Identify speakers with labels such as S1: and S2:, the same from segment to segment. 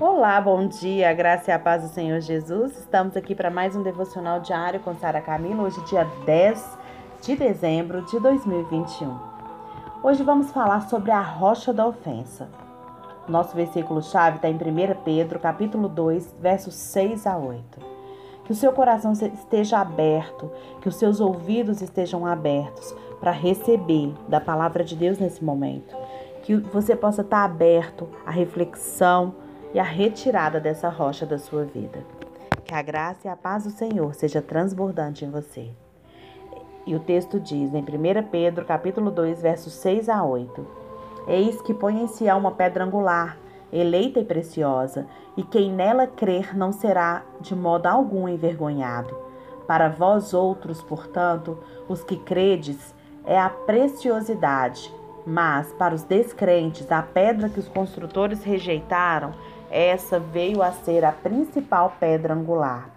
S1: Olá, bom dia, graça e a paz do Senhor Jesus. Estamos aqui para mais um devocional diário com Sara Camila, hoje dia 10 de dezembro de 2021. Hoje vamos falar sobre a rocha da ofensa. Nosso versículo-chave está em 1 Pedro, capítulo 2, versos 6 a 8. Que o seu coração esteja aberto, que os seus ouvidos estejam abertos para receber da palavra de Deus nesse momento. Que você possa estar aberto à reflexão e à retirada dessa rocha da sua vida. Que a graça e a paz do Senhor seja transbordante em você. E o texto diz em 1 Pedro, capítulo 2, versos 6 a 8: Eis que põe em Sião uma pedra angular, eleita e preciosa, e quem nela crer não será de modo algum envergonhado. Para vós outros, portanto, os que credes, é a preciosidade, mas para os descrentes, a pedra que os construtores rejeitaram, essa veio a ser a principal pedra angular,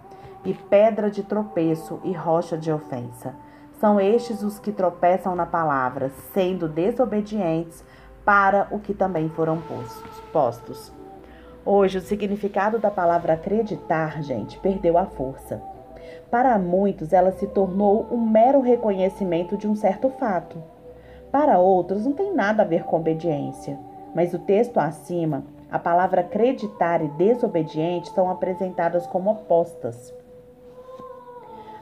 S1: e pedra de tropeço e rocha de ofensa. São estes os que tropeçam na palavra, sendo desobedientes para o que também foram postos. Hoje, o significado da palavra acreditar, gente, perdeu a força. Para muitos, ela se tornou um mero reconhecimento de um certo fato. Para outros, não tem nada a ver com obediência. Mas o texto acima, a palavra acreditar e desobediente são apresentadas como opostas.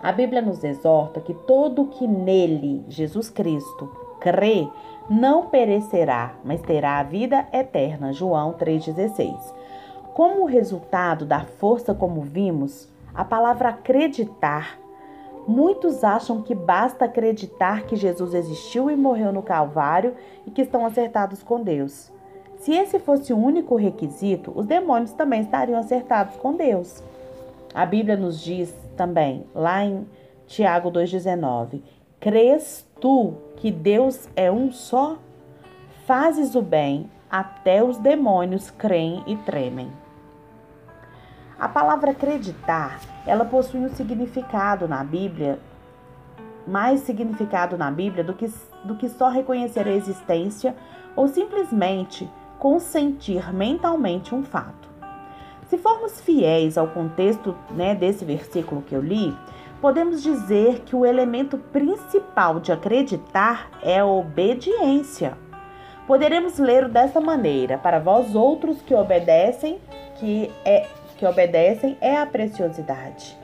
S1: A Bíblia nos exorta que todo que nele, Jesus Cristo, crê, não perecerá, mas terá a vida eterna. João 3,16. Como resultado da força, como vimos, a palavra acreditar. Muitos acham que basta acreditar que Jesus existiu e morreu no Calvário e que estão acertados com Deus. Se esse fosse o único requisito, os demônios também estariam acertados com Deus. A Bíblia nos diz também, lá em Tiago 2,19: Crês tu que Deus é um só? Fazes o bem, até os demônios creem e tremem. A palavra acreditar, ela possui um significado na Bíblia, mais significado na Bíblia do que, do que só reconhecer a existência ou simplesmente consentir mentalmente um fato. Se formos fiéis ao contexto né, desse versículo que eu li, podemos dizer que o elemento principal de acreditar é a obediência. Poderemos ler dessa maneira: para vós outros que obedecem, que é que obedecem é a preciosidade.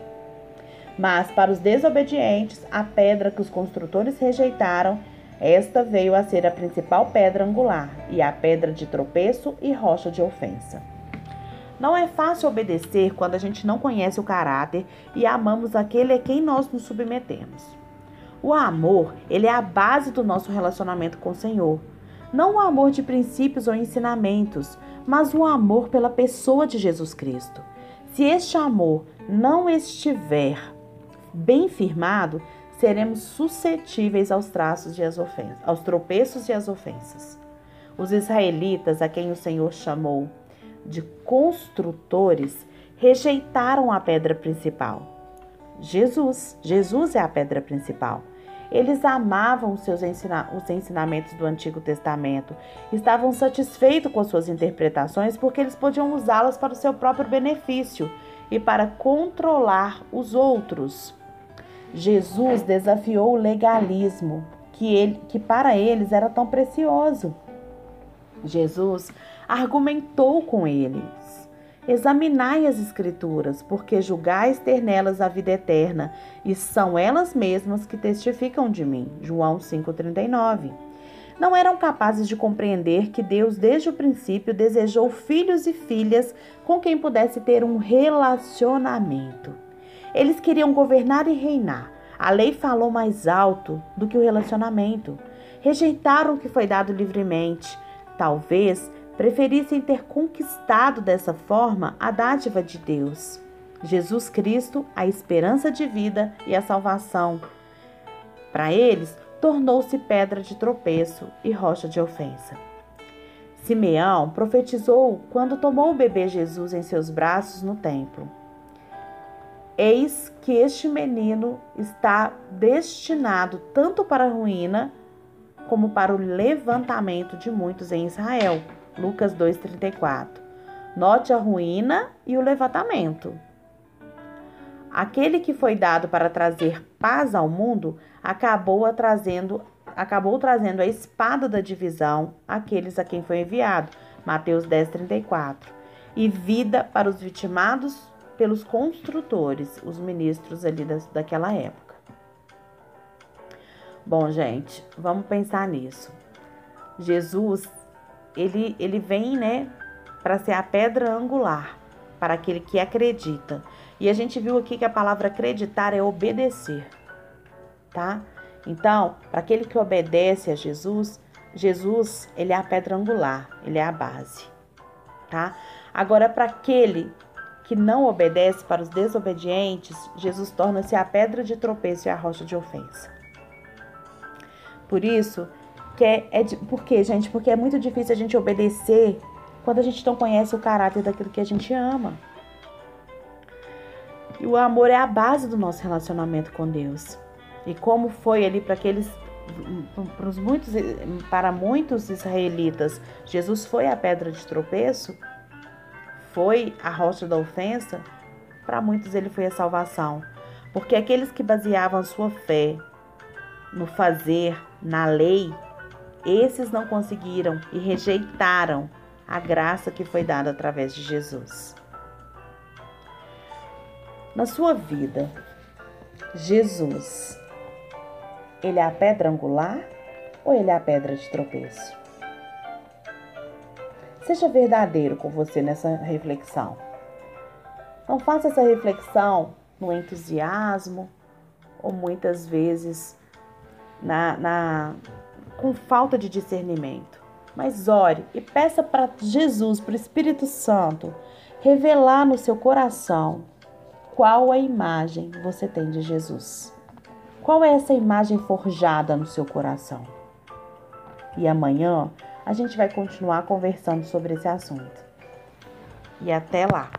S1: Mas para os desobedientes, a pedra que os construtores rejeitaram, esta veio a ser a principal pedra angular, e a pedra de tropeço e rocha de ofensa. Não é fácil obedecer quando a gente não conhece o caráter e amamos aquele a quem nós nos submetemos. O amor, ele é a base do nosso relacionamento com o Senhor. Não o amor de princípios ou ensinamentos, mas o amor pela pessoa de Jesus Cristo. Se este amor não estiver bem firmado, seremos suscetíveis aos traços e às ofensas, aos tropeços e às ofensas. Os israelitas, a quem o Senhor chamou de construtores, rejeitaram a pedra principal. Jesus, Jesus é a pedra principal. Eles amavam os seus ensina os ensinamentos do Antigo Testamento, estavam satisfeitos com suas interpretações porque eles podiam usá-las para o seu próprio benefício e para controlar os outros. Jesus desafiou o legalismo, que, ele, que para eles era tão precioso. Jesus argumentou com eles Examinai as Escrituras, porque julgais ter nelas a vida eterna, e são elas mesmas que testificam de mim. João 5,39. Não eram capazes de compreender que Deus, desde o princípio, desejou filhos e filhas com quem pudesse ter um relacionamento. Eles queriam governar e reinar. A lei falou mais alto do que o relacionamento. Rejeitaram o que foi dado livremente. Talvez preferissem ter conquistado dessa forma a dádiva de Deus. Jesus Cristo, a esperança de vida e a salvação. Para eles, tornou-se pedra de tropeço e rocha de ofensa. Simeão profetizou quando tomou o bebê Jesus em seus braços no templo. Eis que este menino está destinado tanto para a ruína como para o levantamento de muitos em Israel. Lucas 2,34. Note a ruína e o levantamento. Aquele que foi dado para trazer paz ao mundo acabou trazendo acabou trazendo a espada da divisão àqueles a quem foi enviado. Mateus 10:34. E vida para os vitimados pelos construtores, os ministros ali daquela época. Bom, gente, vamos pensar nisso. Jesus, ele, ele vem, né, para ser a pedra angular para aquele que acredita. E a gente viu aqui que a palavra acreditar é obedecer, tá? Então, para aquele que obedece a Jesus, Jesus, ele é a pedra angular, ele é a base, tá? Agora, para aquele que não obedece, para os desobedientes, Jesus torna-se a pedra de tropeço e a rocha de ofensa. Por isso, que é, é por quê, gente? Porque é muito difícil a gente obedecer quando a gente não conhece o caráter daquilo que a gente ama. E o amor é a base do nosso relacionamento com Deus. E como foi ali para aqueles para muitos, para muitos israelitas, Jesus foi a pedra de tropeço, foi a rocha da ofensa, para muitos ele foi a salvação. Porque aqueles que baseavam sua fé no fazer, na lei, esses não conseguiram e rejeitaram a graça que foi dada através de Jesus. Na sua vida, Jesus, ele é a pedra angular ou ele é a pedra de tropeço? Seja verdadeiro com você nessa reflexão. Não faça essa reflexão no entusiasmo ou muitas vezes na, na com falta de discernimento. Mas ore e peça para Jesus, para o Espírito Santo, revelar no seu coração qual a imagem você tem de Jesus. Qual é essa imagem forjada no seu coração? E amanhã a gente vai continuar conversando sobre esse assunto. E até lá!